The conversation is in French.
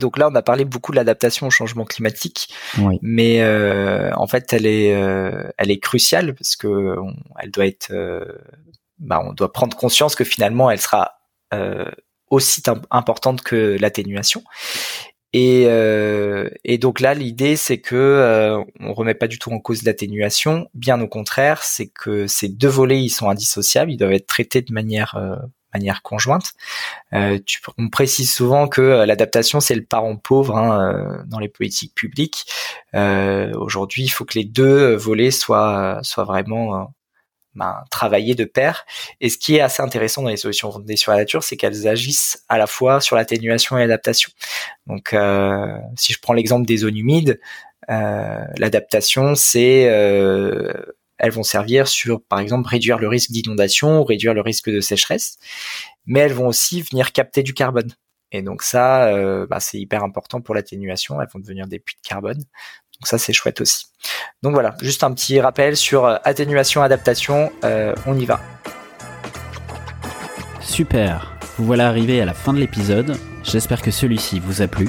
Donc là, on a parlé beaucoup de l'adaptation au changement climatique, Oui. mais euh, en fait, elle est, euh, elle est cruciale parce que on- elle doit être, euh, bah, on doit prendre conscience que finalement, elle sera euh, aussi im- importante que l'atténuation. Et, euh, et donc là, l'idée, c'est que euh, on remet pas du tout en cause l'atténuation. Bien au contraire, c'est que ces deux volets, ils sont indissociables. Ils doivent être traités de manière euh, manière conjointe. Euh, tu, on précise souvent que euh, l'adaptation c'est le parent pauvre hein, euh, dans les politiques publiques. Euh, Aujourd'hui, il faut que les deux volets soient soient vraiment ben, travaillés de pair. Et ce qui est assez intéressant dans les solutions fondées sur la nature, c'est qu'elles agissent à la fois sur l'atténuation et l'adaptation. Donc, euh, si je prends l'exemple des zones humides, euh, l'adaptation c'est euh, elles vont servir sur, par exemple, réduire le risque d'inondation réduire le risque de sécheresse, mais elles vont aussi venir capter du carbone. Et donc ça, euh, bah, c'est hyper important pour l'atténuation. Elles vont devenir des puits de carbone. Donc ça, c'est chouette aussi. Donc voilà, juste un petit rappel sur euh, atténuation, adaptation. Euh, on y va. Super, vous voilà arrivé à la fin de l'épisode, j'espère que celui-ci vous a plu.